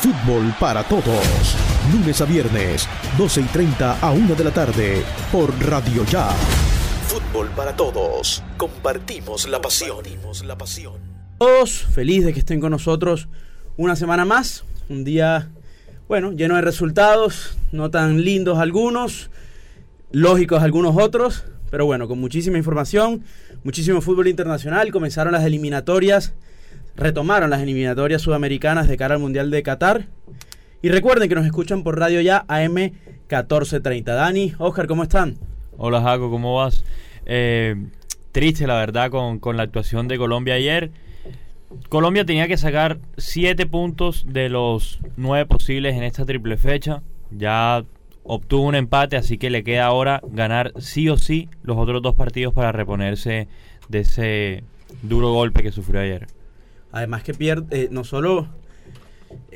Fútbol para todos. Lunes a viernes, 12 y 30 a 1 de la tarde, por Radio Ya. Fútbol para todos. Compartimos la pasión. la pasión. Todos feliz de que estén con nosotros una semana más. Un día, bueno, lleno de resultados, no tan lindos algunos, lógicos algunos otros, pero bueno, con muchísima información, muchísimo fútbol internacional. Comenzaron las eliminatorias retomaron las eliminatorias sudamericanas de cara al Mundial de Qatar. Y recuerden que nos escuchan por radio ya AM 1430. Dani, Oscar, ¿cómo están? Hola Jaco, ¿cómo vas? Eh, triste la verdad con, con, la actuación de Colombia ayer. Colombia tenía que sacar 7 puntos de los 9 posibles en esta triple fecha. Ya obtuvo un empate, así que le queda ahora ganar sí o sí los otros dos partidos para reponerse de ese duro golpe que sufrió ayer. Además que pierde, eh, no solo,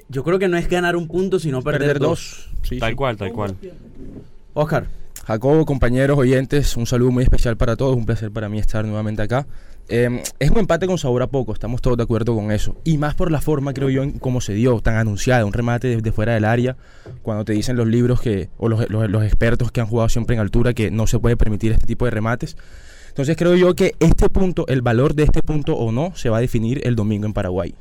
yo creo que no es ganar un punto, sino perder, dos. tal cual, tal cual. Oscar. Jacobo, compañeros, oyentes, un saludo muy especial para todos, un placer para mí estar nuevamente acá. Em, es un empate con sabor a poco, estamos todos de acuerdo con eso. Y más por la forma, creo yo, en cómo se dio, tan anunciada, un remate desde fuera del área, cuando te dicen los libros que, o los, los expertos que han jugado siempre en altura, que no se puede permitir este tipo de remates. Entonces creo yo que este punto, el valor de este punto o no, se va a definir el domingo en Paraguay.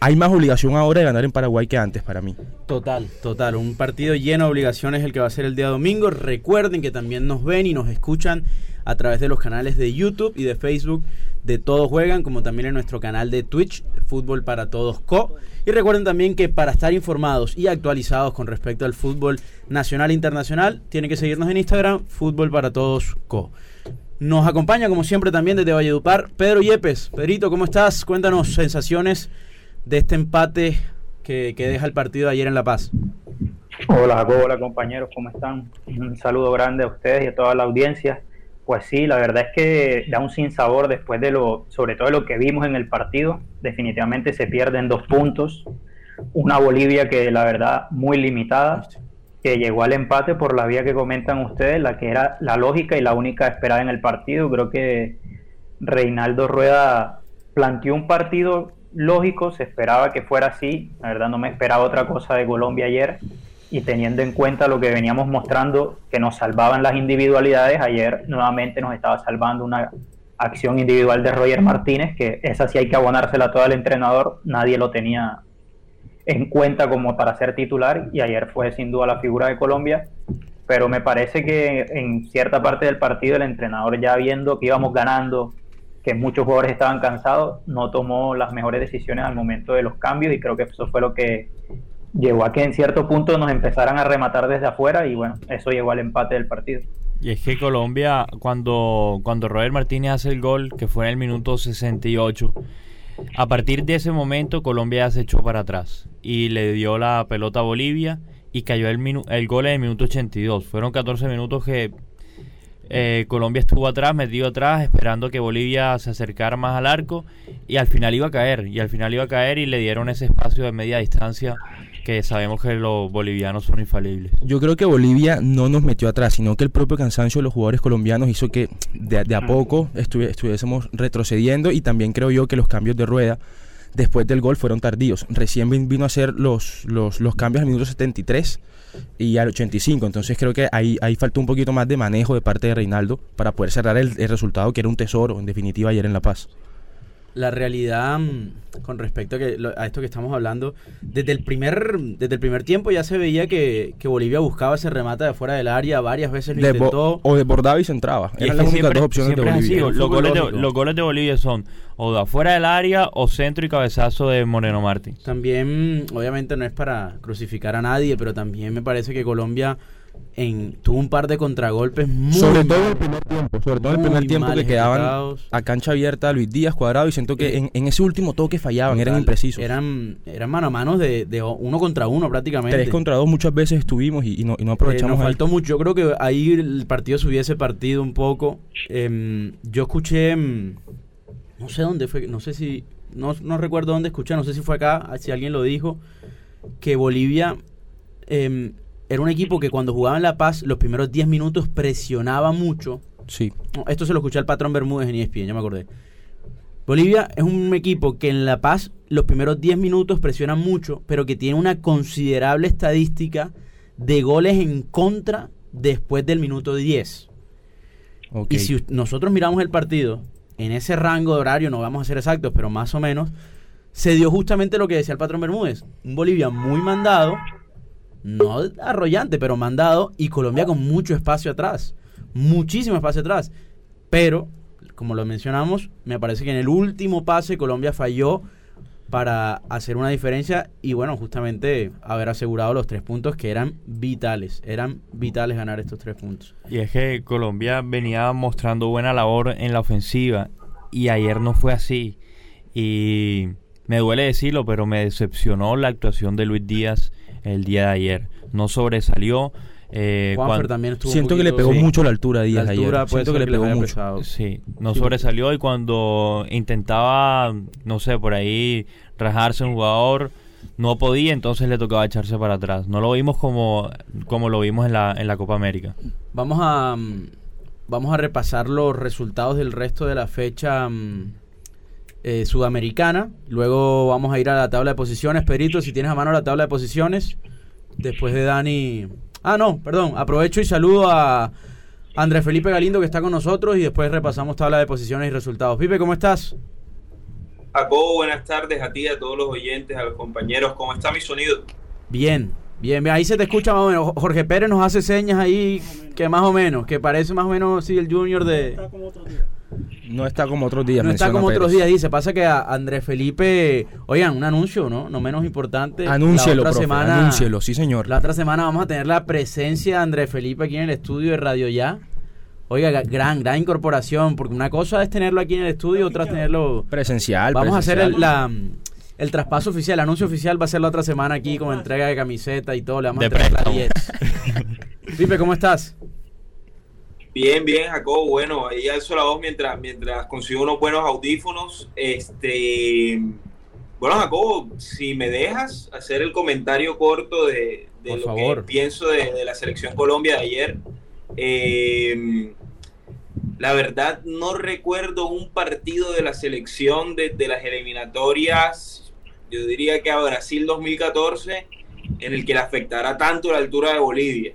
Hay más obligación ahora de ganar en Paraguay que antes para mí. Total, total. Un partido lleno de obligaciones el que va a ser el día domingo. Recuerden que también nos ven y nos escuchan a través de los canales de YouTube y de Facebook de Todos Juegan, como también en nuestro canal de Twitch, Fútbol para Todos Co. Y recuerden también que para estar informados y actualizados con respecto al fútbol nacional e internacional, tienen que seguirnos en Instagram, Fútbol para Todos Co. Nos acompaña, como siempre, también desde Valledupar, Pedro Yepes. Pedrito, ¿cómo estás? Cuéntanos sensaciones de este empate que, deja el partido ayer en La Paz. Hola, hola compañeros, ¿cómo están? Un saludo grande a ustedes y a toda la audiencia. Pues sí, la verdad es que da un sinsabor después de lo, sobre todo de lo que vimos en el partido. Definitivamente se pierden dos puntos. Una Bolivia que la verdad muy limitada que llegó al empate por la vía que comentan ustedes, la que era la lógica y la única esperada en el partido. Creo que Reinaldo Rueda planteó un partido lógico, se esperaba que fuera así, la verdad no me esperaba otra cosa de Colombia ayer. Y teniendo en cuenta lo que veníamos mostrando, que nos salvaban las individualidades, ayer nuevamente nos estaba salvando una acción individual de Roger Martínez, que esa sí hay que abonársela todo al entrenador, nadie lo tenía en cuenta como para ser titular y ayer fue sin duda la figura de Colombia, pero me parece que en cierta parte del partido el entrenador ya viendo que íbamos ganando, que muchos jugadores estaban cansados, no tomó las mejores decisiones al momento de los cambios y creo que eso fue lo que llevó a que en cierto punto nos empezaran a rematar desde afuera y bueno, eso llevó al empate del partido. Y es que Colombia, cuando, cuando Robert Martínez hace el gol, que fue en el minuto 68, a partir de ese momento Colombia se echó para atrás y le dio la pelota a Bolivia y cayó el, el gol en el minuto 82. Fueron 14 minutos que eh, Colombia estuvo atrás, metido atrás, esperando que Bolivia se acercara más al arco y al final iba a caer, y al final iba a caer y le dieron ese espacio de media distancia que sabemos que los bolivianos son infalibles. Yo creo que Bolivia no nos metió atrás, sino que el propio cansancio de los jugadores colombianos hizo que de, a poco estuviésemos retrocediendo y también creo yo que los cambios de rueda después del gol fueron tardíos. Recién vino a hacer los, los, los cambios al minuto 73 y al 85. Entonces creo que ahí, ahí faltó un poquito más de manejo de parte de Reinaldo para poder cerrar el, el resultado que era un tesoro, en definitiva, ayer en La Paz la realidad mm, con respecto a, que, a, esto que estamos hablando, desde el primer, desde el primer tiempo ya se veía que, Bolivia buscaba ese remate de fuera del área, varias veces lo intentó. O desbordaba y se entraba. Eran las únicas dos opciones de Bolivia. Los, goles de, los, goles de, Bolivia son o de afuera del área o centro y cabezazo de Moreno Martín. También, obviamente no es para crucificar a nadie, pero también me parece que Colombia en, tuvo un par de contragolpes muy sobre todo en el primer tiempo sobre todo en el primer tiempo que quedaban a cancha abierta Luis Díaz cuadrado y siento que en, ese último toque fallaban eran imprecisos. Eran eran mano a mano de, uno contra uno prácticamente. Tres contra dos muchas veces estuvimos y, no, no, aprovechamos eh, nos faltó mucho. Yo creo que ahí el partido se hubiese partido un poco. Em, yo escuché em, no sé dónde fue no sé si no, no recuerdo dónde escuché no sé si fue acá si alguien lo dijo que Bolivia eh, era un equipo que cuando jugaba en La Paz, los primeros 10 minutos presionaba mucho. Sí. Esto se lo escuché al patrón Bermúdez en ESPN, ya me acordé. Bolivia es un equipo que en La Paz los primeros 10 minutos presiona mucho, pero que tiene una considerable estadística de goles en contra después del minuto 10. Ok. Y si nosotros miramos el partido en ese rango de horario, no vamos a ser exactos, pero más o menos, se dio justamente lo que decía el patrón Bermúdez. Un Bolivia muy mandado, no arrollante, pero mandado, y Colombia con mucho espacio atrás. Muchísimo espacio atrás. Pero, como lo mencionamos, me parece que en el último pase Colombia falló para hacer una diferencia y bueno, justamente haber asegurado los tres puntos que eran vitales, eran vitales ganar estos tres puntos. Y es que Colombia venía mostrando buena labor en la ofensiva y ayer no fue así. Y me duele decirlo, pero me decepcionó la actuación de Luis Díaz el día de ayer. No sobresalió. eh, Juanfer cuan- también estuvo un Siento que le pegó Sí. mucho la altura a Díaz La altura ayer. Siento que le pegó mucho. pesado. Sí, no Sí. sobresalió y cuando intentaba, no sé, por ahí rajarse un jugador, no podía, entonces le tocaba echarse para atrás. No lo vimos como, como lo vimos en la, en la Copa América. Vamos a mm, vamos a repasar los resultados del resto de la fecha mm, eh, sudamericana. Luego vamos a ir a la tabla de posiciones. Pedrito, si tienes a mano la tabla de posiciones. Después de Dani. Ah, no, perdón. Aprovecho y saludo a Andrés Felipe Galindo que está con nosotros y después repasamos tabla de posiciones y resultados. Pipe, ¿cómo estás? Jacobo, buenas tardes a ti, a todos los oyentes, a los compañeros. ¿Cómo está mi sonido? Bien, bien, bien. Ahí se te escucha más o menos. Jorge Pérez nos hace señas ahí que más o menos, que parece más o menos sí, el junior de... No está como otros días. No está como otros Pérez. días, dice. Pasa que a Andrés Felipe, oigan, un anuncio, ¿no? No menos importante. Anúncielo, la otra profe, semana, anúncielo, sí señor. La otra semana vamos a tener la presencia de Andrés Felipe aquí en el estudio de Radio Ya. Oiga, ga- gran, gran incorporación, porque una cosa es tenerlo aquí en el estudio, otra es tenerlo... Presencial. Vamos a hacer el, la, el traspaso oficial, el anuncio oficial va a ser la otra semana aquí con entrega de camiseta y todo. Le vamos De a entregar la préstamo. 10. Pipe, ¿cómo estás? Bien, bien, Jacobo. Bueno, ahí alzo la voz mientras, mientras consigo unos buenos audífonos. Este, bueno, Jacobo, si me dejas hacer el comentario corto de, de lo favor. que pienso de, de la selección Colombia de ayer. Eh, la verdad, no recuerdo un partido de la selección desde las eliminatorias, yo diría que a Brasil 2014, en el que le afectara tanto la altura de Bolivia.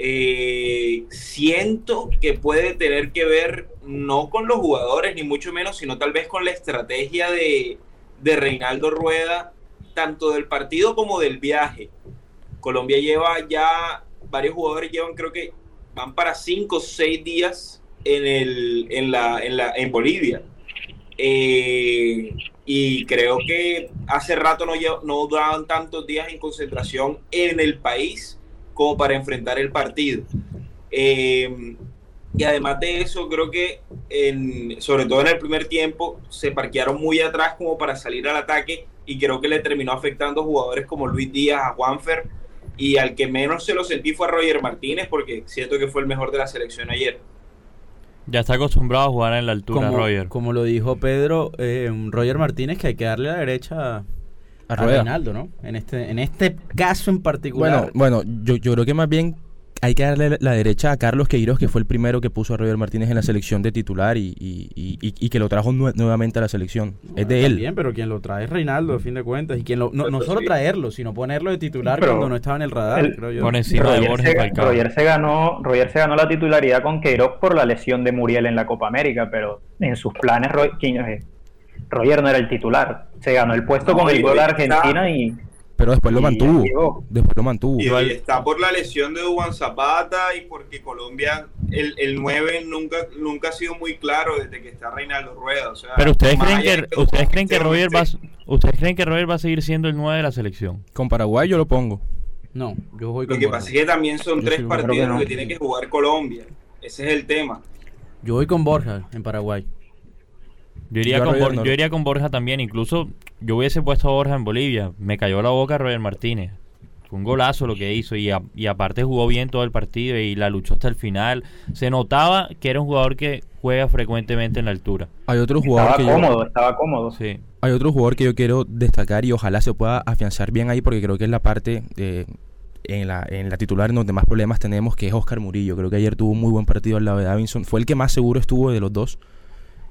Eh, siento que puede tener que ver no con los jugadores, ni mucho menos, sino tal vez con la estrategia de, de Reinaldo Rueda, tanto del partido como del viaje. Colombia lleva ya, varios jugadores llevan, creo que van para cinco o seis días en, el, en, la, en, la, en Bolivia. Eh, y creo que hace rato no, no duraban tantos días en concentración en el país como para enfrentar el partido. Eh, y además de eso, creo que en, sobre todo en el primer tiempo se parquearon muy atrás como para salir al ataque y creo que le terminó afectando a jugadores como Luis Díaz, a Juanfer y al que menos se lo sentí fue a Roger Martínez porque siento que fue el mejor de la selección ayer. Ya está acostumbrado a jugar en la altura, Como, Roger. como lo dijo Pedro, eh, Roger Martínez, que hay que darle la derecha A. Reinaldo, ¿no? En este, en este caso en particular. Bueno, bueno, yo, yo creo que más bien hay que darle la derecha a Carlos Queiroz, que fue el primero que puso a Roger Martínez en la selección de titular y, y- y- y- que lo trajo nue- nuevamente a la selección. es de él. Bien, pero quien lo trae es Reinaldo, a fin de cuentas. Y quien lo, no, no solo sí. traerlo, sino ponerlo de titular Pero cuando no estaba en el radar, el- creo yo. Por encima de Roger Borja se, Falcao. Roger se ganó, Roger se ganó la titularidad con Queiroz por la lesión de Muriel en la Copa América, pero en sus planes Ro- ¿quién es? Roger no era el titular. Se ganó el puesto No, con el gol está- Argentina y, Pero después lo mantuvo. llegó. Después lo mantuvo. Y está por la lesión de Duan Zapata y porque Colombia, el, el 9 nunca, nunca ha sido muy claro desde que está Reinaldo Rueda. O sea, Pero ustedes creen que, de ustedes creen que Roger va, ustedes creen que Roger va a seguir siendo el 9 de la selección. Con Paraguay yo lo pongo. No, yo voy Lo con que Borja. pasa es que también son Yo tres partidos que no. que tiene que jugar Colombia. Ese es el tema. Yo voy con Borja en Paraguay. Yo iría, Yo con, Roger Bor- no. yo iría con Borja también. Incluso yo hubiese puesto a Borja en Bolivia. Me cayó la boca Roger Martínez. Fue un golazo lo que hizo. Y, a- y aparte jugó bien todo el partido y la luchó hasta el final. Se notaba que era un jugador que juega frecuentemente en la altura. Hay otro jugador estaba que yo, cómodo, estaba cómodo. Sí. hay otro jugador que yo quiero destacar y ojalá se pueda afianzar bien ahí porque creo que es la parte de, en la en la titular en donde más problemas tenemos que es Oscar Murillo. Creo que ayer tuvo un muy buen partido al lado de Davinson. Fue el que más seguro estuvo de los dos.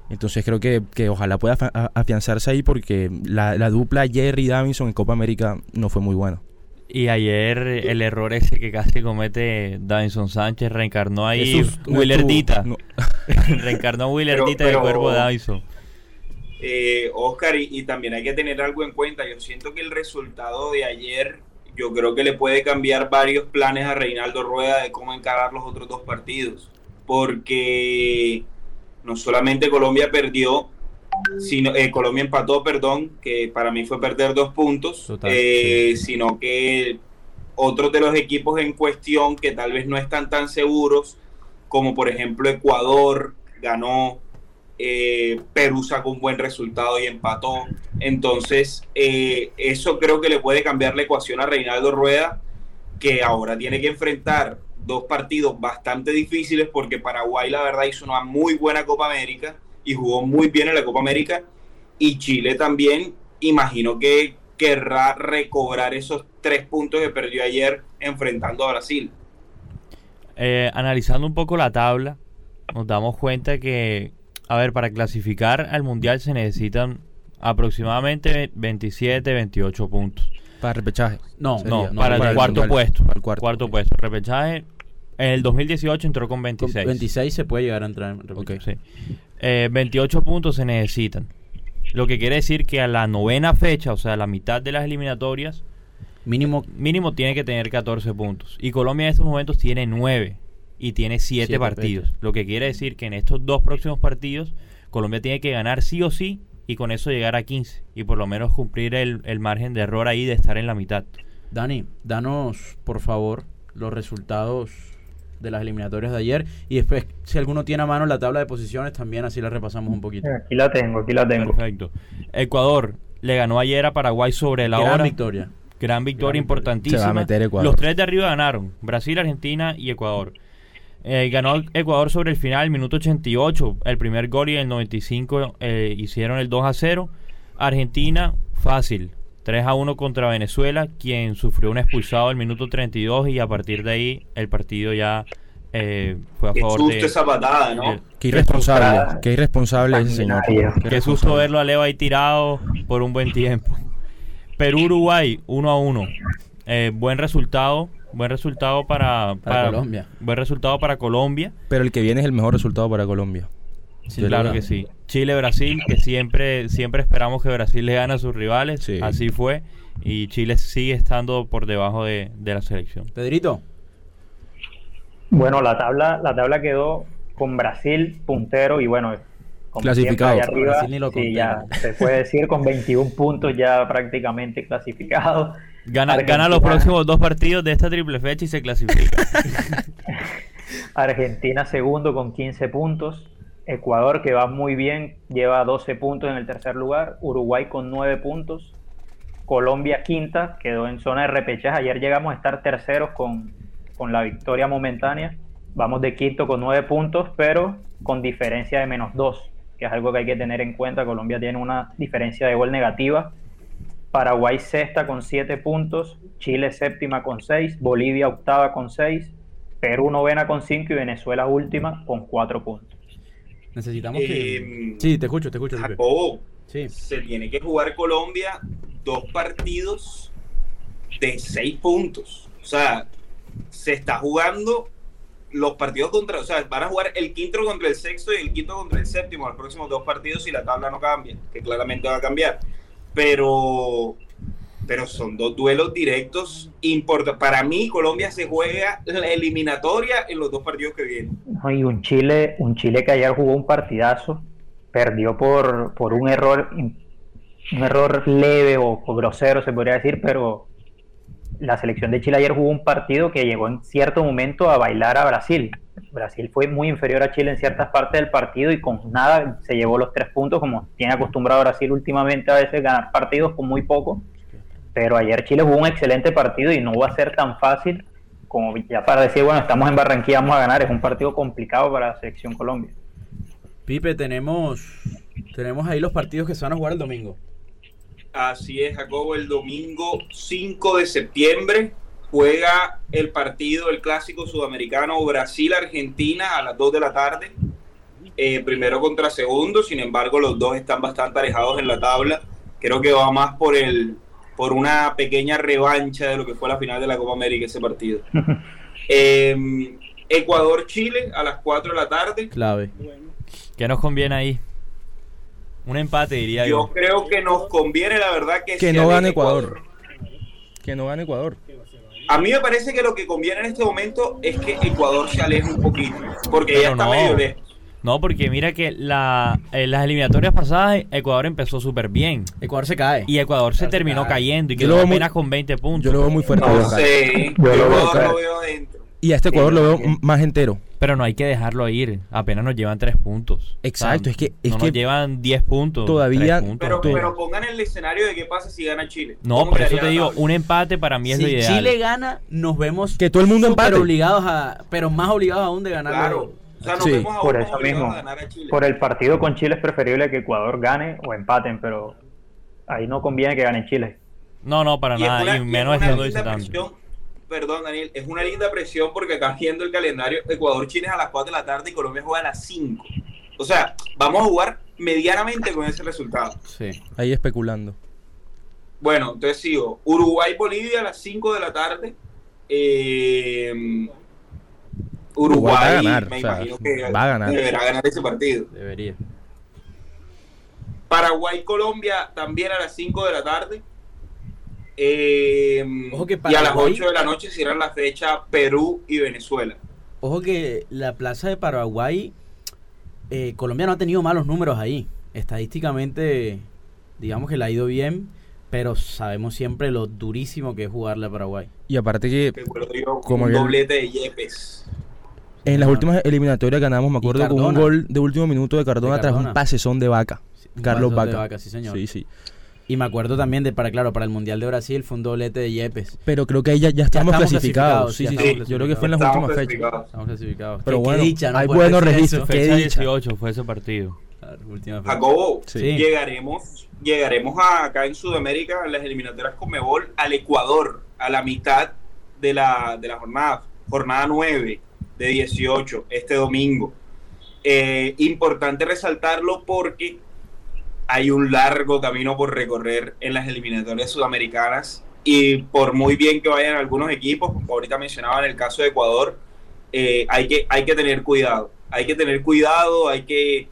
Entonces creo que, que ojalá pueda afianzarse ahí porque la, la dupla Jerry Davinson en Copa América no fue muy buena. Y ayer el error ese que casi comete Davinson Sánchez reencarnó ahí no Willardita. reencarnó a Willardita del cuerpo de Davinson. Eh, Oscar, y, y también hay que tener algo en cuenta. Yo siento que el resultado de ayer, yo creo que le puede cambiar varios planes a Reinaldo Rueda de cómo encarar los otros dos partidos. Porque no solamente Colombia perdió, sino eh, Colombia empató, perdón, que para mí fue perder dos puntos, Total, eh, sino que otros de los equipos en cuestión que tal vez no están tan seguros, como por ejemplo Ecuador ganó, eh, Perú sacó un buen resultado y empató. Entonces, eh, eso creo que le puede cambiar la ecuación a Reinaldo Rueda, que ahora tiene que enfrentar dos partidos bastante difíciles porque Paraguay la verdad hizo una muy buena Copa América y jugó muy bien en la Copa América y Chile también imagino que querrá recobrar esos tres puntos que perdió ayer enfrentando a Brasil. Eh, analizando un poco la tabla, nos damos cuenta que, a ver, para clasificar al Mundial se necesitan aproximadamente 27, 28 puntos. Para repechaje. No, Sería, No, no, para, para el el cuarto Mundial, puesto. para el cuarto. puesto. Repechaje, en el 2018 entró con Con 26. 26 se puede llegar a entrar en Ok. Sí. Eh, 28 puntos se necesitan. Lo que quiere decir que a la novena fecha, o sea, a la mitad de las eliminatorias, Mínimo mínimo tiene que tener 14 puntos. Y Colombia en estos momentos tiene 9 y tiene 7 Siete partidos. fechas. Lo que quiere decir que en estos dos próximos partidos, Colombia tiene que ganar sí o sí y con eso llegar a 15 y por lo menos cumplir el, el margen de error ahí de estar en la mitad. Dani, danos por favor los resultados de las eliminatorias de ayer y después si alguno tiene a mano la tabla de posiciones también así la repasamos un poquito. Aquí la tengo, aquí la tengo. Perfecto. Ecuador le ganó ayer a Paraguay sobre la Gran hora. victoria. Gran victoria victoria. importantísima. Se va a meter Ecuador. Los tres de arriba ganaron. Brasil, Argentina y Ecuador. Eh, ganó Ecuador sobre el final, minuto 88. El primer gol y el 95 eh, hicieron el 2 a 0. Argentina, fácil. 3 a 1 contra Venezuela, quien sufrió un expulsado el minuto 32 y a partir de ahí el partido ya eh, fue a Qué favor susto de... esa patada, ¿no? de- Qué irresponsable. Qué irresponsable ese señor. Qué Qué susto verlo a Leo ahí tirado por un buen tiempo. Perú-Uruguay, 1 a 1. Eh, buen resultado. Buen resultado para, Para Colombia. Buen resultado para Colombia. Pero el que viene es el mejor resultado para Colombia. Sí, Yo claro la- que sí. Chile-Brasil, que siempre, siempre esperamos que Brasil le gane a sus rivales. Sí. Así fue. Y Chile sigue estando por debajo de, de la selección. Pedrito, Bueno, la tabla, la tabla quedó con Brasil puntero y bueno, como Clasificado. arriba, Brasil ni lo sí, ya se puede decir con 21 puntos ya prácticamente clasificado. Gana, Argentina- gana los próximos dos partidos de esta triple fecha y se clasifica. Argentina segundo con 15 puntos. Ecuador que va muy bien, lleva 12 puntos en el tercer lugar. Uruguay con 9 puntos. Colombia quinta, quedó en zona de repechaje. Ayer llegamos a estar terceros con, con la victoria momentánea. Vamos de quinto con 9 puntos, pero con diferencia de menos 2, que es algo que hay que tener en cuenta. Colombia tiene una diferencia de gol negativa. Paraguay sexta con 7 puntos, Chile séptima con 6, Bolivia octava con 6, Perú novena con 5 y Venezuela última con 4 puntos. Necesitamos que... Eh, Sí, te escucho, te escucho. Jacobo, Sí. se tiene que jugar Colombia dos partidos de seis puntos. O sea, se está jugando los partidos contra, o sea, van a jugar el quinto contra el sexto y el quinto contra el séptimo los próximos dos partidos si la tabla no cambia, que claramente va a cambiar. Pero, pero son dos duelos directos importantes. Para mí, Colombia se juega la eliminatoria en los dos partidos que vienen. No, y un Chile, un Chile que ayer jugó un partidazo, perdió por, por un error un error leve o, o grosero se podría decir, pero la selección de Chile ayer jugó un partido que llegó en cierto momento a bailar a Brasil. Brasil fue muy inferior a Chile en ciertas partes del partido y con nada se llevó los tres puntos, como tiene acostumbrado Brasil últimamente a veces ganar partidos con muy poco. Pero ayer Chile jugó un excelente partido y no va a ser tan fácil como ya para decir, bueno, estamos en Barranquilla, vamos a ganar. Es un partido complicado para la selección Colombia. Pipe, tenemos, tenemos ahí los partidos que se van a jugar el domingo. Así es, Jacobo, el domingo 5 de septiembre juega el partido, el clásico sudamericano Brasil-Argentina a las 2 de la tarde. eh, primero contra segundo, sin embargo los dos están bastante alejados en la tabla. Creo que va más por el por una pequeña revancha de lo que fue la final de la Copa América ese partido. Eh, Ecuador-Chile a las 4 de la tarde. Clave. ¿Qué nos conviene ahí? Un empate, diría Yo yo. creo que nos conviene, la verdad, que, Que no gane Ecuador. Que no gane Ecuador. A mí me parece que lo que conviene en este momento es que Ecuador se aleje un poquito, porque ya Pero está no. medio lejos. No, porque mira que la, en las eliminatorias pasadas Ecuador empezó súper bien. Ecuador se cae. Y Ecuador se terminó cae. cayendo y Yo quedó lo veo muy- apenas con 20 puntos. Yo lo veo muy fuerte. No sé, Yo yo lo veo lo veo adentro. Y a este Ecuador lo veo Sí. más entero. Pero no hay que dejarlo ir. Apenas nos llevan 3 puntos. Exacto, es que- es no que nos llevan 10 puntos. todavía- 3 puntos. Pero, Todo. pero pongan el escenario de qué pasa si gana Chile. no, ¿Cómo por eso te digo, un empate para mí es lo si ideal. Chile gana, nos vemos Que todo el mundo empate. obligados a, pero más obligados aún de ganar. Claro. O sea, nos Sí. vemos Por eso mismo. a ganar a Chile. Por el partido con Chile es preferible que Ecuador gane o empaten, pero ahí no conviene que gane Chile. No, no, para Y es nada. una- y y es menos una estando linda presión. Perdón, Daniel, es una linda presión porque acá viendo el calendario, Ecuador-Chile es a las 4 de la tarde y Colombia juega a las 5. O sea, vamos a jugar medianamente con ese resultado. Sí. Ahí especulando. Bueno, entonces sigo. Uruguay-Bolivia a las 5 de la tarde. Eh, Uruguay, Uruguay va a ganar, me o sea, imagino que va a ganar. deberá ganar ese partido. Debería. Paraguay-Colombia también a las 5 de la tarde. Eh, Ojo que y a las Paraguay- 8 de la noche cierran la fecha Perú y Venezuela. Ojo que la plaza de Paraguay, eh, Colombia no ha tenido malos números ahí. Estadísticamente, digamos que le ha ido bien, pero sabemos siempre lo durísimo que es jugarle a Paraguay. Y aparte que yo Como un doblete de Yepes. En las últimas eliminatorias ganamos, me acuerdo, con un gol de último minuto de Cardona, De tras un pasezón de vaca. Carlos paseo de Vaca. Vaca, sí, señor. Sí, sí. Y me acuerdo también de, para claro, para el Mundial de Brasil fue un doblete de Yepes. Pero creo que ahí ya, ya estamos, estamos clasificados. clasificados, Sí, sí, sí. Yo creo que fue en las Estamos últimas fechas. Estamos clasificados. Pero Qué- qué bueno, dicha, ¿no? hay buenos registros. Fecha dicha. 18 fue ese partido. Claro, última fecha. Jacobo. Sí. llegaremos, llegaremos a- acá en Sudamérica, en las eliminatorias con Mebol, al Ecuador, a la mitad de la, de la jornada, jornada 9 de 18, este domingo. Eh, importante resaltarlo porque hay un largo camino por recorrer en las eliminatorias sudamericanas y por muy bien que vayan algunos equipos, como ahorita mencionaba en el caso de Ecuador, eh, hay, que, hay que tener cuidado. Hay que tener cuidado, hay que,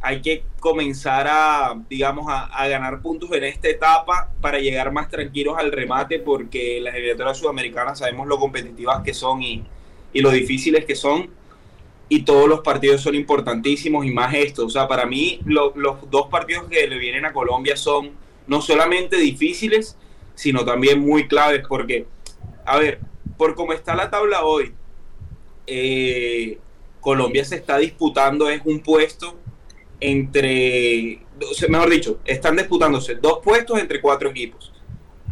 hay que comenzar a, digamos, a, a ganar puntos en esta etapa para llegar más tranquilos al remate, porque las eliminatorias sudamericanas sabemos lo competitivas que son y, y lo difíciles que son. Y todos los partidos son importantísimos y más estos. O sea, para mí lo- los dos partidos que le vienen a Colombia son no solamente difíciles, sino también muy claves, porque, a ver, por cómo está la tabla hoy, eh, Colombia se está disputando es un puesto entre, mejor dicho, están disputándose dos puestos entre cuatro equipos.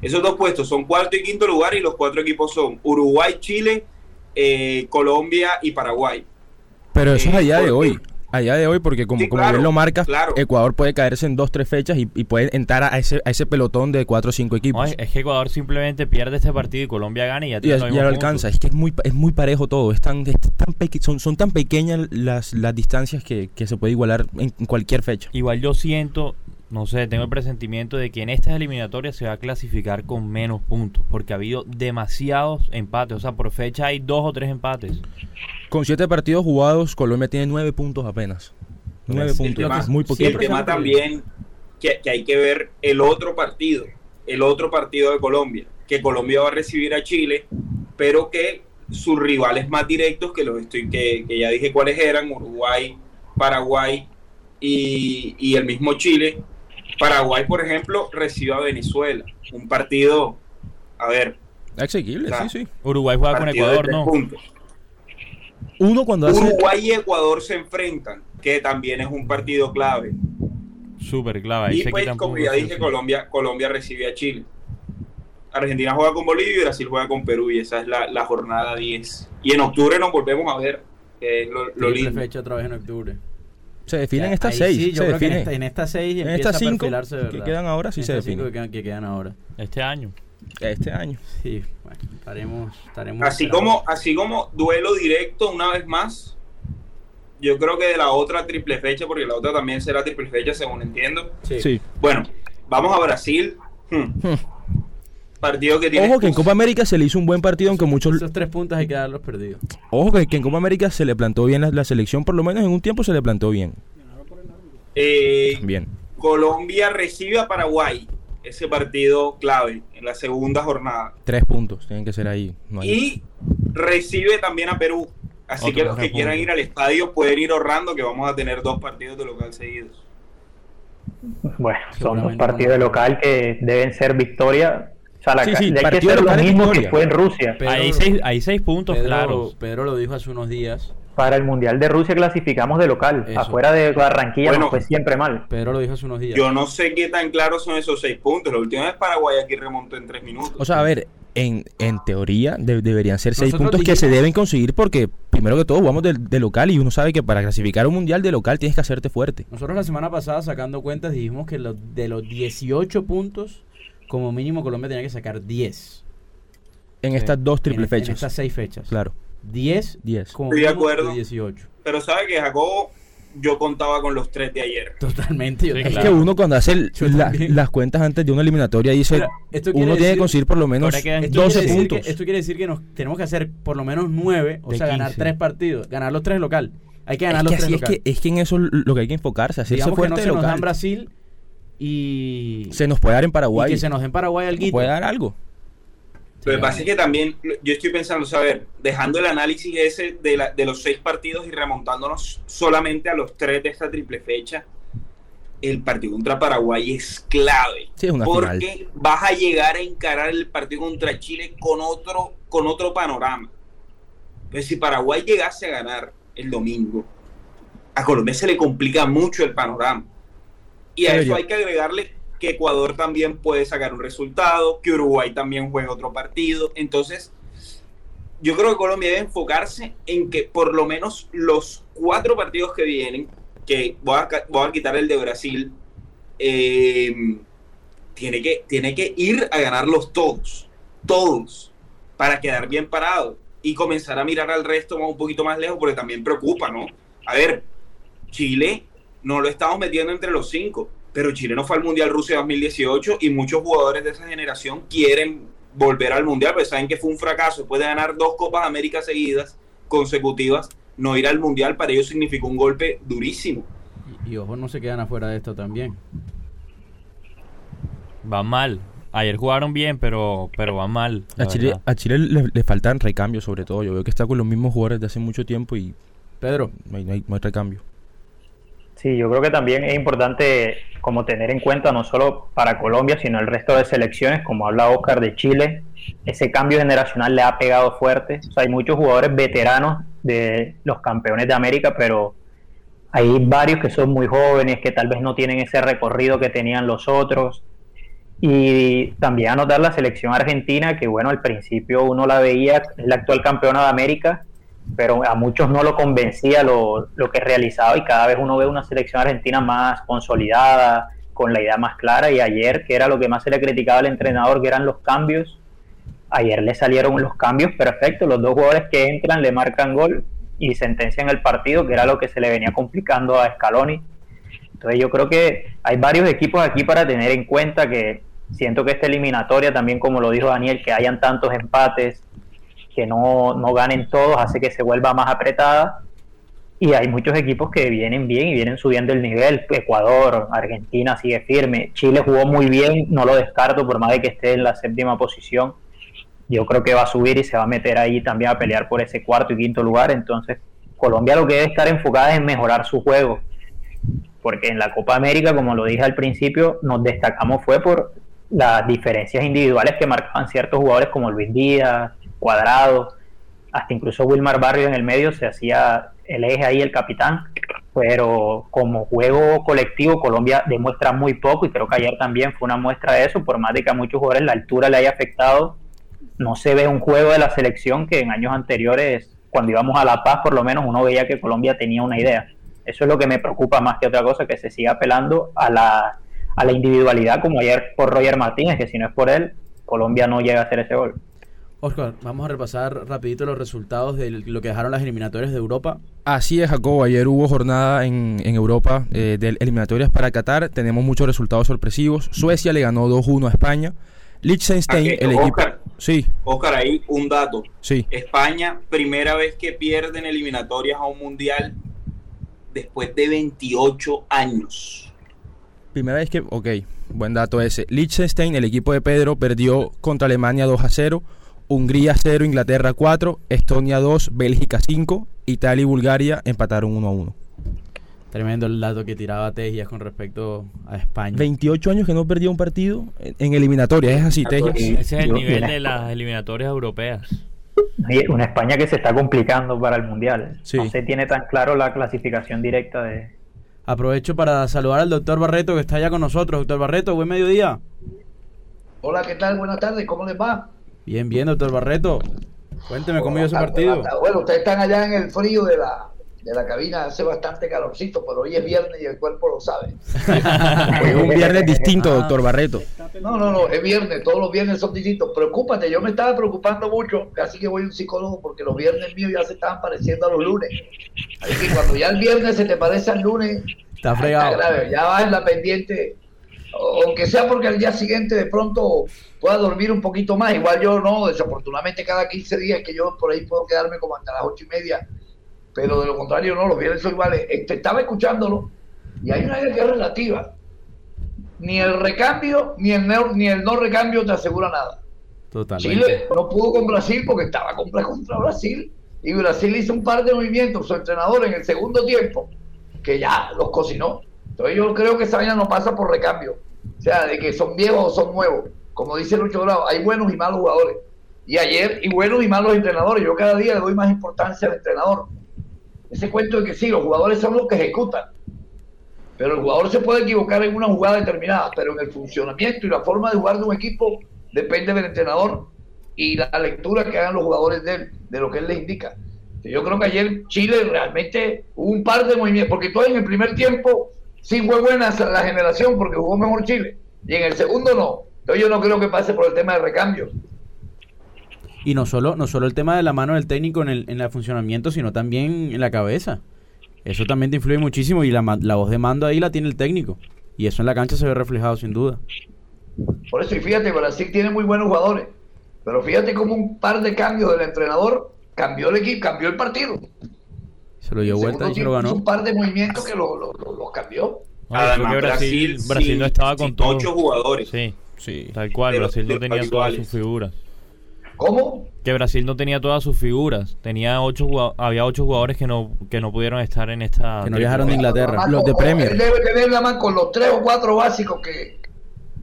Esos dos puestos son cuarto y quinto lugar y los cuatro equipos son Uruguay, Chile, eh, Colombia y Paraguay. Pero eso es a día de porque- hoy. A día de hoy, porque como, Sí, como claro, bien lo marcas, claro. Ecuador puede caerse en dos, tres fechas y, y puede entrar a ese, a ese pelotón de cuatro o cinco No, equipos. es, es que Ecuador simplemente pierde este partido y Colombia gana y ya y tiene ya, los ya lo alcanza. Es que es muy, es muy parejo todo. Es tan, es tan peque- son, son tan pequeñas las, las distancias que, que se puede igualar en cualquier fecha. Igual yo siento, no sé, tengo el presentimiento de que en estas eliminatorias se va a clasificar con menos puntos, porque ha habido demasiados empates, o sea, por fecha hay dos o tres empates. Con siete partidos jugados, Colombia tiene nueve puntos apenas. Nueve El puntos. tema- es muy el poquito. tema también que, que hay que ver el otro partido, el otro partido de Colombia, que Colombia va a recibir a Chile, pero que sus rivales más directos, que los estoy, que, que ya dije cuáles eran, Uruguay, Paraguay y, y el mismo Chile. Paraguay, por ejemplo, recibe a Venezuela. Un partido, a ver, Asequible, Claro. sí, sí. Uruguay juega con Ecuador, ¿no? puntos. Uno cuando hace... Uruguay y Ecuador se enfrentan, que también es un partido clave. Súper clave. ahí Y se pues, como ya dije. Colombia, Colombia recibe a Chile. Argentina juega con Bolivia y Brasil juega con Perú y esa es la, la jornada 10. Y en octubre nos volvemos a ver, que es lo, lo Triple lindo. fecha otra vez en octubre. Se definen Ya, estas seis. Sí, yo se creo que en define. esta, en estas seis En estas a cinco de que quedan ahora sí En se estas cinco define. que quedan, que quedan ahora. Este año. Este año. Sí, bueno, estaremos, estaremos Así esperando. como, así como duelo directo una vez más, yo creo que de la otra triple fecha, porque la otra también será triple fecha, según entiendo. Sí. Sí. Bueno, vamos a Brasil. Hmm. Partido que tiene. Ojo que en Copa América se le hizo un buen partido, aunque muchos... Esos tres puntos hay que darlos perdidos. Ojo que, que en Copa América se le plantó bien la, la selección, por lo menos en un tiempo se le plantó bien. Eh, Bien. Colombia recibe a Paraguay. Ese partido clave en la segunda jornada. Tres puntos tienen que ser ahí. no hay- Y recibe también a Perú. Así Otro que los que quieran ir al estadio pueden ir ahorrando que vamos a tener dos partidos de local seguidos. Bueno, son dos partidos de local que deben ser victoria. O sea, la, Sí, sí, hay que lo mismo que fue en Rusia. Pedro- hay, seis, hay seis puntos Pedro, claros. Pedro lo dijo hace unos días. Para el Mundial de Rusia clasificamos de local. Eso. Afuera de Barranquilla Bueno. nos fue siempre mal. Pedro lo dijo hace unos días. Yo no sé qué tan claros son esos seis puntos. La última vez Paraguay aquí remontó en tres minutos. O sea, a ver, en, en teoría de- deberían ser seis Nosotros puntos que se deben conseguir porque, primero que todo, jugamos de, de local y uno sabe que para clasificar un mundial de local tienes que hacerte fuerte. Nosotros la semana pasada sacando cuentas dijimos que lo- de los 18 puntos, como mínimo Colombia tenía que sacar 10. En Sí. estas dos En, triple en fechas. estas 6 fechas. Claro, 10, 10. como Estoy de acuerdo. 18. Pero sabe que Jacobo, yo contaba con los tres de ayer. Totalmente. yo Sí, Es también. que uno cuando hace el- la- las cuentas antes de una eliminatoria dice, Mira, esto uno tiene decir- que conseguir por lo menos Ahora quedan Esto 12 quiere, decir puntos. que, esto quiere decir que nos tenemos que hacer por lo menos 9, o De sea, ganar 15. 3 partidos, ganar los 3 local. Hay que ganar es los que 3 así es local. que, es que en eso lo que hay que enfocarse, hacerse Digamos que fuerte no de se nos local. dan Brasil y, Se nos puede dar en y Paraguay. que se nos den Paraguay al puede dar algo. Lo que pasa es que también yo estoy pensando, saber, dejando el análisis ese de, la- de los seis partidos y remontándonos solamente a los tres de esta triple fecha, el partido contra Paraguay es clave. Sí, es una porque final. vas a llegar a encarar el partido contra Chile con otro, con otro panorama. Entonces, si Paraguay llegase a ganar el domingo, a Colombia se le complica mucho el panorama. Y a eso hay que agregarle que Ecuador también puede sacar un resultado, que Uruguay también juega otro partido. Entonces, yo creo que Colombia debe enfocarse en que por lo menos los cuatro partidos que vienen, que voy a, voy a quitar el de Brasil, eh, tiene, que, tiene que ir a ganarlos todos, todos, para quedar bien parado y comenzar a mirar al resto un poquito más lejos, porque también preocupa, ¿no? A ver, Chile no lo estamos metiendo entre los cinco, pero Chile no fue al Mundial Rusia 2018 y muchos jugadores de esa generación quieren volver al Mundial, porque saben que fue un fracaso. Puede ganar dos Copas América seguidas, consecutivas, no ir al Mundial para ellos significó un golpe durísimo. Y, y ojo, no se quedan afuera de esto también. Van mal. Ayer jugaron bien, pero, pero van mal. A Chile, verdad. a Chile le, le faltan recambios sobre todo. Yo veo que está con los mismos jugadores de hace mucho tiempo y Pedro, no hay, no hay- no hay recambio. Sí, yo creo que también es importante como tener en cuenta no solo para Colombia, sino el resto de selecciones, como habla Oscar de Chile, ese cambio generacional le ha pegado fuerte. O sea, hay muchos jugadores veteranos de los campeones de América, pero hay varios que son muy jóvenes, que tal vez no tienen ese recorrido que tenían los otros. Y también anotar la selección argentina, que bueno, al principio uno la veía, es la actual campeona de América, pero a muchos no lo convencía lo, lo que realizaba y cada vez uno ve una selección argentina más consolidada, con la idea más clara y ayer, que era lo que más se le criticaba al entrenador, que eran los cambios, ayer le salieron los cambios perfectos, los dos jugadores que entran le marcan gol y sentencian el partido, que era lo que se le venía complicando a Scaloni. Entonces yo creo que hay varios equipos aquí para tener en cuenta que siento que esta eliminatoria también, como lo dijo Daniel, que hayan tantos empates, que no, no ganen todos, hace que se vuelva más apretada. Y hay muchos equipos que vienen bien y vienen subiendo el nivel. Ecuador, Argentina sigue firme. Chile jugó muy bien, no lo descarto por más de que esté en la séptima posición. Yo creo que va a subir y se va a meter ahí también a pelear por ese cuarto y quinto lugar. Entonces, Colombia lo que debe estar enfocada es en mejorar su juego. Porque en la Copa América, como lo dije al principio, nos destacamos fue por las diferencias individuales que marcaban ciertos jugadores como Luis Díaz, Cuadrado, hasta incluso Wilmar Barrio en el medio se hacía el eje ahí, el capitán, pero como juego colectivo Colombia demuestra muy poco y creo que ayer también fue una muestra de eso, por más de que a muchos jugadores la altura le haya afectado, no se ve un juego de la selección que en años anteriores, cuando íbamos a La Paz por lo menos, uno veía que Colombia tenía una idea. Eso es lo que me preocupa más que otra cosa, que se siga apelando a la, a la individualidad como ayer por Roger Martínez, que si no es por él, Colombia no llega a hacer ese gol. Oscar, vamos a repasar rapidito los resultados de lo que dejaron las eliminatorias de Europa. Así es, Jacobo. Ayer hubo jornada en, en Europa eh, de eliminatorias para Qatar. Tenemos muchos resultados sorpresivos. Suecia le ganó 2-1 a España. Liechtenstein, Ah, que- el equipo... Oscar. Sí, Oscar, ahí un dato. sí. España, primera vez que pierden eliminatorias a un mundial después de 28 años. Primera vez que... Ok, buen dato ese. Liechtenstein, el equipo de Pedro, perdió contra Alemania 2 a 0. Hungría 0, Inglaterra 4, Estonia 2, Bélgica 5, Italia y Bulgaria empataron 1 a 1. Tremendo el dato que tiraba Tejias con respecto a España. 28 años que no perdía un partido en, eliminatorias, es así, Tejas. Y- Ese es el nivel de las eliminatorias europeas. Y Una España que se está complicando para el Mundial. Sí. No se tiene tan claro la clasificación directa de... Aprovecho para saludar al doctor Barreto que está allá con nosotros. Doctor Barreto, buen mediodía. Hola, ¿qué tal? Buenas tardes, ¿cómo les va? Bien, bien, doctor Barreto. Cuénteme cómo iba ese Buenas partido. Bueno, ustedes están allá en el frío de la, de la cabina, hace bastante calorcito, pero hoy es viernes y el cuerpo lo sabe. Es un viernes distinto, Ah. doctor Barreto. No, no, no, es viernes, todos los viernes son distintos. Preocúpate, yo me estaba preocupando mucho, casi que voy a un psicólogo porque los viernes míos ya se estaban pareciendo a los lunes. Así que cuando ya el viernes se te parece al lunes, Está fregado. grave, ya vas en la pendiente, aunque sea porque al día siguiente de pronto pueda dormir un poquito más. Igual yo no, desafortunadamente cada 15 días que yo por ahí puedo quedarme como hasta las ocho y media, pero de lo contrario no, los viernes son iguales. Este, estaba escuchándolo y hay una idea que es relativa. Ni el recambio ni el no, ni el no recambio te asegura nada. Totalmente. Chile no pudo con Brasil porque estaba contra, contra Brasil y Brasil hizo un par de movimientos, su entrenador en el segundo tiempo, que ya los cocinó. Entonces yo creo que esa vaina no pasa por recambio. O sea, de que son viejos o son nuevos. Como dice Lucho Bravo, hay buenos y malos jugadores. Y ayer, y buenos y malos entrenadores. Yo cada día le doy más importancia al entrenador. Ese cuento de que sí, los jugadores son los que ejecutan. Pero el jugador se puede equivocar en una jugada determinada, pero en el funcionamiento y la forma de jugar de un equipo depende del entrenador y la lectura que hagan los jugadores de él, de lo que él les indica. Yo creo que ayer Chile realmente hubo un par de movimientos, porque todo en el primer tiempo sí fue buena la generación porque jugó mejor Chile, y en el segundo no. Entonces yo no creo que pase por el tema de recambios. Y no solo, no solo el tema de la mano del técnico en el, en el funcionamiento, sino también en la cabeza. Eso también te influye muchísimo y la, la voz de mando ahí la tiene el técnico. Y eso en la cancha se ve reflejado sin duda. Por eso, y fíjate, Brasil tiene muy buenos jugadores, pero fíjate cómo un par de cambios del entrenador cambió el equipo, cambió el partido. Se lo dio El vuelta y se lo ganó. un par de movimientos que lo, lo- cambió. Creo que Brasil, Brasil sin- no estaba con sin todo. ocho jugadores. Sí, Sí. tal cual. Brasil no tenía todas sus figuras. ¿Cómo? Que Brasil no tenía todas sus figuras. Tenía ocho había ocho jugadores que no que no pudieron estar en esta. Que no viajaron de Inglaterra. Además, Los de Premier. Él debe tener la mano con los tres o cuatro básicos que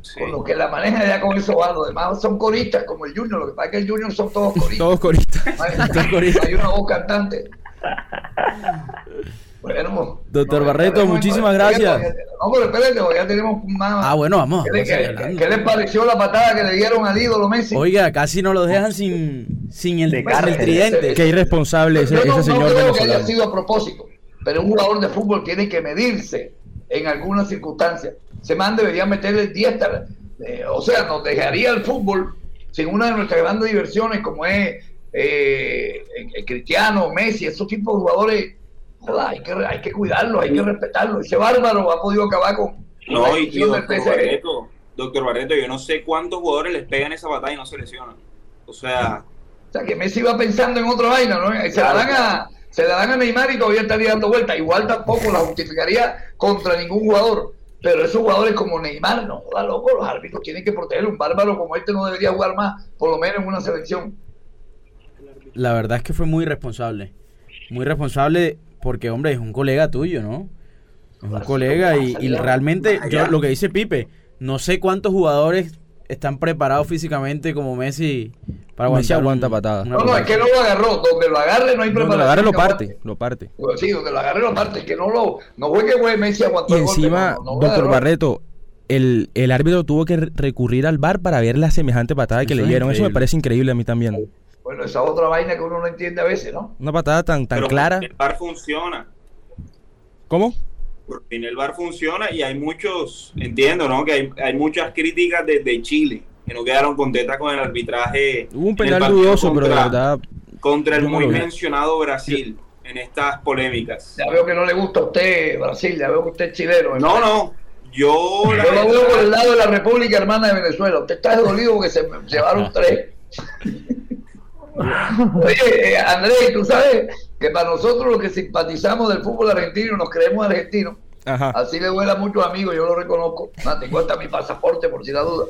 Sí. con los que la maneja ya con eso va. Los demás son coristas, como el Junior. Lo que pasa es que el Junior son todos coristas. Todos coristas. Hay una voz cantante. Bueno, Doctor no, Barreto, muchísimas gracias. No, pero espérate, ya tenemos más. Ah, bueno, vamos. ¿Qué, le- vamos seguir qué- qué les pareció la patada que le dieron al ídolo Messi? Oiga, casi no lo dejan sin, sin el, cárcel. el tridente. Qué irresponsable ese, no, ese no señor creo que haya sido a propósito, pero un jugador de fútbol tiene que medirse en algunas circunstancias. Se man debería meterle 10 tar- eh, o sea, nos dejaría el fútbol sin una de nuestras grandes diversiones como es eh, el Cristiano, Messi, esos tipos de jugadores. Hay que, hay que cuidarlos, hay que respetarlos. Ese bárbaro ha podido acabar con No, y, del doctor PSG. Barreto, doctor Barreto, yo no sé cuántos jugadores les pegan esa batalla y no se lesionan. O sea, O sea, que Messi va pensando en otra vaina, ¿no? Se la dan a, se la dan a Neymar y todavía estaría dando vuelta. Igual tampoco la justificaría contra ningún jugador. Pero esos jugadores como Neymar, no, joda, loco, los árbitros tienen que proteger. Un bárbaro como este no debería jugar más, por lo menos en una selección. La verdad es que fue muy responsable. Muy responsable porque, hombre, es un colega tuyo, ¿no? Es un colega y, y realmente, yo, lo que dice Pipe, no sé cuántos jugadores están preparados físicamente como Messi para Messi aguantar aguanta un- una No, no, es patada. que no lo agarró. Donde lo agarre no hay Donde preparación. lo agarre lo parte, lo parte. Pues sí, donde lo agarre lo parte. Es que no lo. No fue que fue Messi aguantó Y el golpe, encima, no, no, doctor agarró. Barreto, el, el árbitro tuvo que re- recurrir al bar para ver la semejante patada que Eso le es dieron. Eso me parece increíble a mí también. Bueno, esa es otra vaina que uno no entiende a veces, ¿no? Una patada tan, tan pero clara. el VAR funciona. ¿Cómo? Por fin el VAR funciona y hay muchos, entiendo, ¿no? Que hay, hay muchas críticas desde Chile. que no quedaron contentas con el arbitraje. Hubo un penal dudoso, pero la verdad, Contra el no muy mencionado Brasil en estas polémicas. Ya veo que no le gusta a usted Brasil, ya veo que usted es chileno. ¿eh? No, no. Yo, la Yo lo veo por el lado de la República Hermana de Venezuela. Usted está dolido porque se me llevaron tres. Oye, eh, Andrés, tú sabes que para nosotros los que simpatizamos del fútbol argentino, nos creemos argentinos, ajá. así le duele a muchos amigos, yo lo reconozco. Ah, tengo hasta mi pasaporte por si la duda.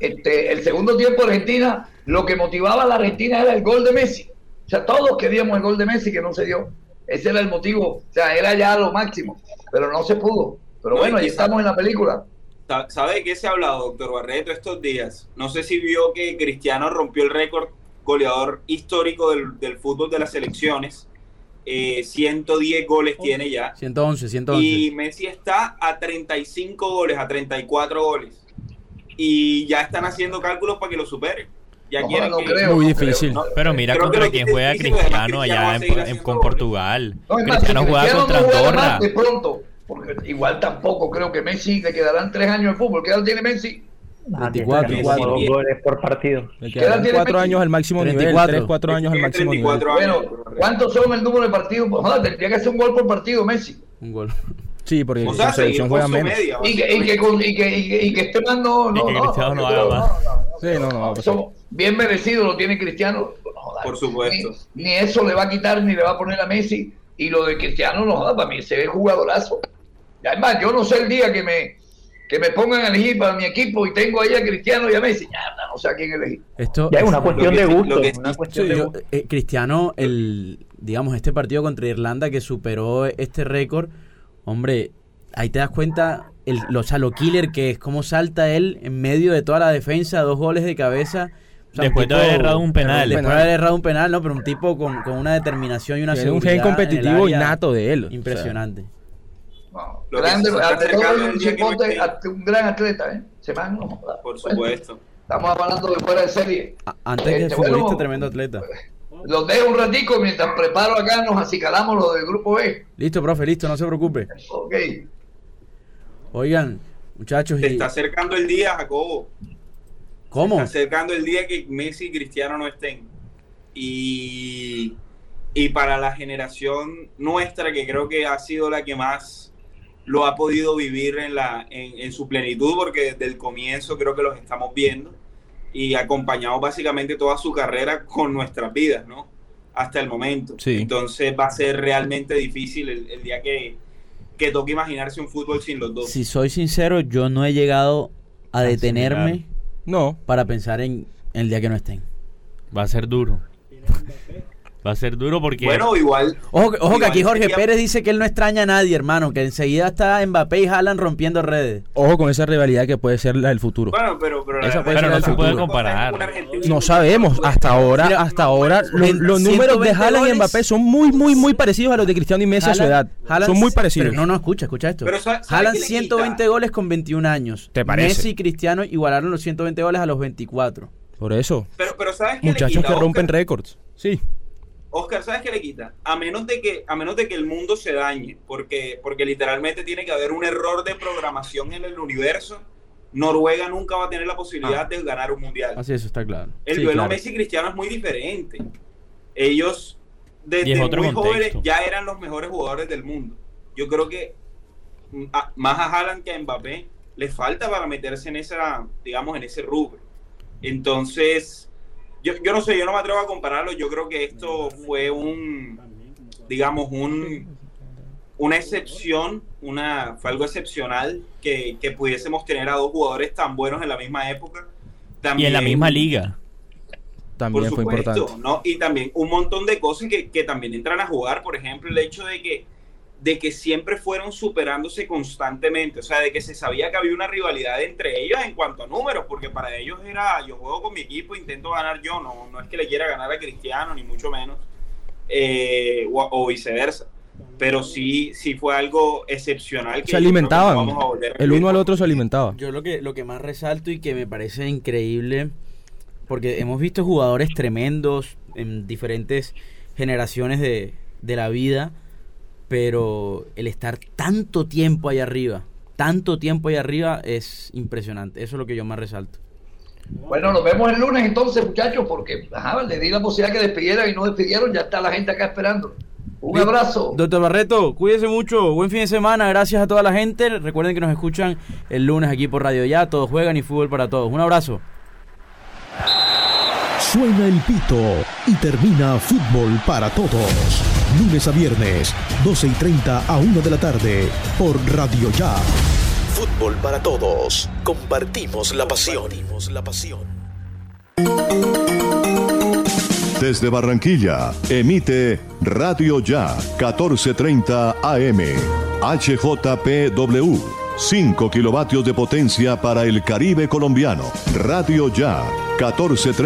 Este, el segundo tiempo de Argentina, lo que motivaba a la Argentina era el gol de Messi. O sea, todos queríamos el gol de Messi que no se dio. Ese era el motivo. O sea, era ya lo máximo, pero no se pudo. Pero No, bueno, y ahí estamos en la película. sa- ¿sabe de qué se ha hablado, doctor Barreto, estos días? No sé si vio que Cristiano rompió el récord goleador histórico del, del fútbol de las selecciones. Eh, 110 goles tiene ya. 111, 111. Y Messi está a 35 goles, a 34 goles. Y ya están haciendo cálculos para que lo supere. Ya No, no que- creo, Muy no creo. difícil. No, Pero mira creo contra quién juega además, Cristiano allá en- con goles. Portugal. No, es más, Cristiano si juega Cristiano contra no juega Andorra. de pronto, porque igual tampoco creo que Messi le quedarán tres años de fútbol. ¿Qué edad tiene Messi? 24, Tiene 24. como dos goles por partido. ¿Qué edad quedan tiene cuatro Messi? años al máximo nivel, 34. tres, cuatro años al máximo nivel. 34 años. Bueno, ¿cuántos son el número de partidos? Pues, joder, tendría que hacer un gol por partido Messi. Un gol. Sí, porque O sea, la selección juega menos. media. Y que, y que, con- y que, y que, y que Esteban no, no, Y que no, Cristiano no, no haga más. Sí, no, no, pues eso bien merecido lo tiene Cristiano. No jodas, Por supuesto. Ni, ni eso le va a quitar ni le va a poner a Messi. Y lo de Cristiano, no joda, para mí se ve jugadorazo. Y además, yo no sé el día que me, que me pongan a elegir para mi equipo y tengo ahí a Cristiano y a Messi. Ya, no sé a quién elegir. Esto Ya es una cuestión de gusto. eh, Cristiano, el, digamos, este partido contra Irlanda que superó este récord, hombre, ahí te das cuenta el, lo, o sea, lo killer que es, cómo salta él en medio de toda la defensa, dos goles de cabeza. O sea, un Después de haber errado un penal. Después de haber errado un penal, no, pero un tipo con, con una determinación y una Tiene un seguridad gen competitivo innato de él. o sea, Impresionante. No, grande, ante todo un el gran atleta, ¿eh? Se van, no joda. Por Bueno, supuesto. estamos hablando de fuera de serie. Antes que Este, futbolista, bueno, tremendo atleta. Los dejo un ratico mientras preparo acá, nos acicalamos lo del grupo B. Listo, profe, listo, no se preocupe. Ok. Oigan, muchachos, Se y, está acercando el día, Jacobo. ¿cómo? Se está acercando el día que Messi y Cristiano no estén. Y, y para la generación nuestra, que creo que ha sido la que más lo ha podido vivir en, la, en, en su plenitud, porque desde el comienzo creo que los estamos viendo y acompañamos básicamente toda su carrera con nuestras vidas, ¿no? Hasta el momento. Sí. Entonces va a ser realmente difícil el, el día que, que toque imaginarse un fútbol sin los dos. Si soy sincero, yo no he llegado a detenerme No, para pensar en el día que no estén. Va a ser duro. Va a ser duro porque Bueno, igual. Ojo, que- ojo que aquí Jorge sería- Pérez dice que él no extraña a nadie, hermano, que enseguida está Mbappé y Haaland rompiendo redes. ojo con esa rivalidad que puede ser la del futuro. Bueno, pero, Esa verdad puede ser comparar. No sabemos, hasta ahora, Mira, hasta ahora los, números de 120 Haaland y Mbappé son muy, muy, muy parecidos a los de Cristiano y Messi a su edad. Haaland- son muy parecidos. pero no, no, escucha, escucha esto. Pero sa- ¿sabe Haaland qué le 120 quita? goles con 21 años. ¿Te parece? Messi y Cristiano igualaron los 120 goles a los 24. Por eso, Pero, pero ¿sabes muchachos que rompen récords. Sí. Oscar, ¿sabes qué le quita? A menos de que, a menos de que el mundo se dañe, porque, porque literalmente tiene que haber un error de programación en el universo, Noruega nunca va a tener la posibilidad Ah. de ganar un mundial. Así eso está claro. El Sí, duelo claro. Messi-Cristiano es muy diferente. Ellos, desde es muy otro jóvenes, contexto. ya eran los mejores jugadores del mundo. Yo creo que mm, a- más a Haaland que a Mbappé le falta para meterse en esa, digamos, en ese rubro. Entonces, yo, yo no sé, yo no me atrevo a compararlo. Yo creo que esto fue un, digamos, un, una excepción, una, fue algo excepcional que, que pudiésemos tener a dos jugadores tan buenos en la misma época. y en la También- misma liga. También por fue supuesto, importante. ¿no? Y también un montón de cosas que, que también entran a jugar, por ejemplo, el hecho de que, de que siempre fueron superándose constantemente, o sea, de que se sabía que había una rivalidad entre ellos en cuanto a números, porque para ellos era, yo juego con mi equipo, intento ganar yo, no, no es que le quiera ganar a Cristiano, ni mucho menos, eh, o, o viceversa. Pero sí, sí fue algo excepcional. que Se alimentaban. vamos a volver a El uno al otro se alimentaba. Yo lo que, lo que más resalto y que me parece increíble, porque hemos visto jugadores tremendos en diferentes generaciones de, de la vida, pero el estar tanto tiempo ahí arriba, tanto tiempo ahí arriba es impresionante. Eso es lo que yo más resalto. Bueno, nos vemos el lunes entonces, muchachos, porque ajá, le di la posibilidad que despidieran y no despidieron, ya está la gente acá esperando. Un abrazo. Doctor Barreto, cuídese mucho, buen fin de semana, gracias a toda la gente. Recuerden que nos escuchan el lunes aquí por Radio Ya, todos juegan y fútbol para todos. Un abrazo. Suena el pito y termina fútbol para todos. Lunes a viernes, 12 y 30 a 1 de la tarde, por Radio Ya. Fútbol para todos. Compartimos la pasión. la pasión. Desde Barranquilla, emite Radio Ya 1430 AM. HJPW. 5 kilovatios de potencia para el Caribe colombiano. Radio Ya 1430.